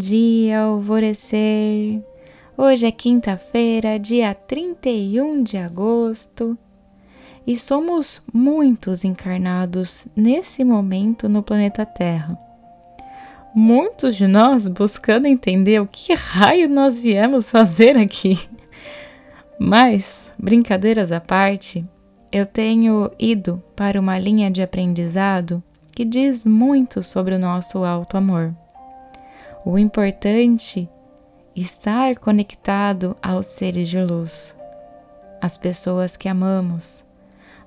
dia, alvorecer. Hoje é quinta-feira, dia 31 de agosto, e somos muitos encarnados nesse momento no planeta Terra. Muitos de nós buscando entender o que raio nós viemos fazer aqui. Mas, brincadeiras à parte, eu tenho ido para uma linha de aprendizado que diz muito sobre o nosso alto amor. O importante estar conectado aos seres de luz, às pessoas que amamos,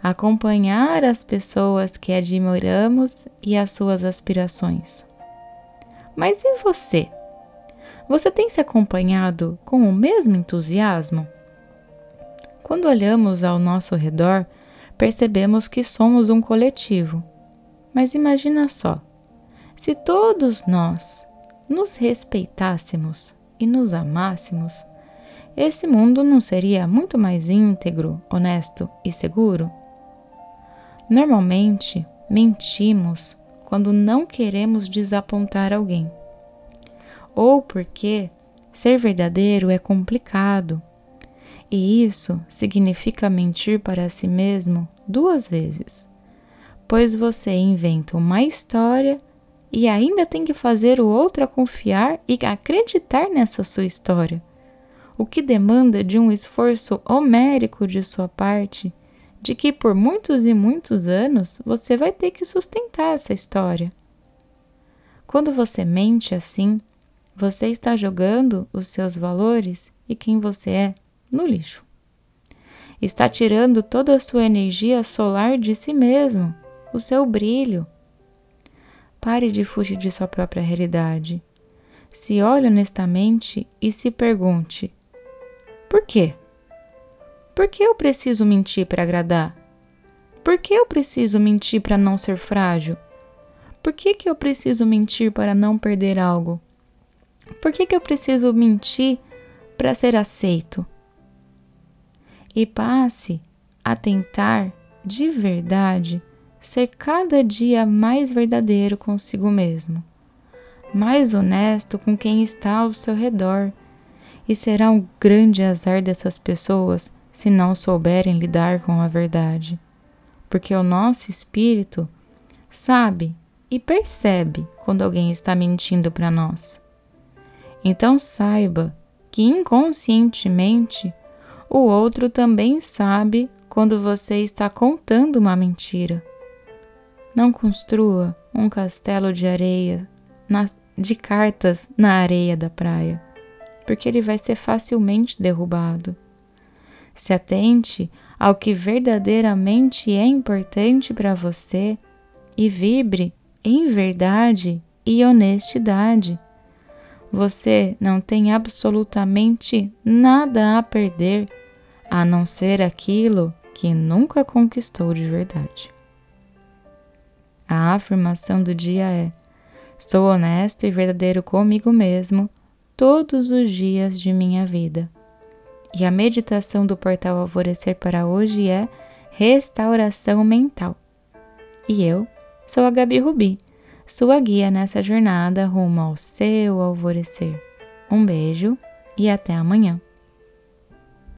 acompanhar as pessoas que admiramos e as suas aspirações. Mas e você? Você tem se acompanhado com o mesmo entusiasmo? Quando olhamos ao nosso redor, percebemos que somos um coletivo. Mas imagina só: se todos nós nos respeitássemos e nos amássemos, esse mundo não seria muito mais íntegro, honesto e seguro? Normalmente, mentimos quando não queremos desapontar alguém, ou porque ser verdadeiro é complicado. E isso significa mentir para si mesmo duas vezes, pois você inventa uma história e ainda tem que fazer o outro a confiar e acreditar nessa sua história, o que demanda de um esforço homérico de sua parte, de que por muitos e muitos anos você vai ter que sustentar essa história. Quando você mente assim, você está jogando os seus valores e quem você é no lixo. Está tirando toda a sua energia solar de si mesmo, o seu brilho, Pare de fugir de sua própria realidade. Se olhe honestamente e se pergunte: por quê? Por que eu preciso mentir para agradar? Por que eu preciso mentir para não ser frágil? Por que, que eu preciso mentir para não perder algo? Por que, que eu preciso mentir para ser aceito? E passe a tentar de verdade ser cada dia mais verdadeiro consigo mesmo, mais honesto com quem está ao seu redor, e será um grande azar dessas pessoas se não souberem lidar com a verdade, porque o nosso espírito sabe e percebe quando alguém está mentindo para nós. Então saiba que inconscientemente o outro também sabe quando você está contando uma mentira. Não construa um castelo de areia, na, de cartas na areia da praia, porque ele vai ser facilmente derrubado. Se atente ao que verdadeiramente é importante para você e vibre em verdade e honestidade. Você não tem absolutamente nada a perder a não ser aquilo que nunca conquistou de verdade. A afirmação do dia é: Sou honesto e verdadeiro comigo mesmo todos os dias de minha vida. E a meditação do portal Alvorecer para hoje é restauração mental. E eu sou a Gabi Rubi, sua guia nessa jornada rumo ao seu alvorecer. Um beijo e até amanhã.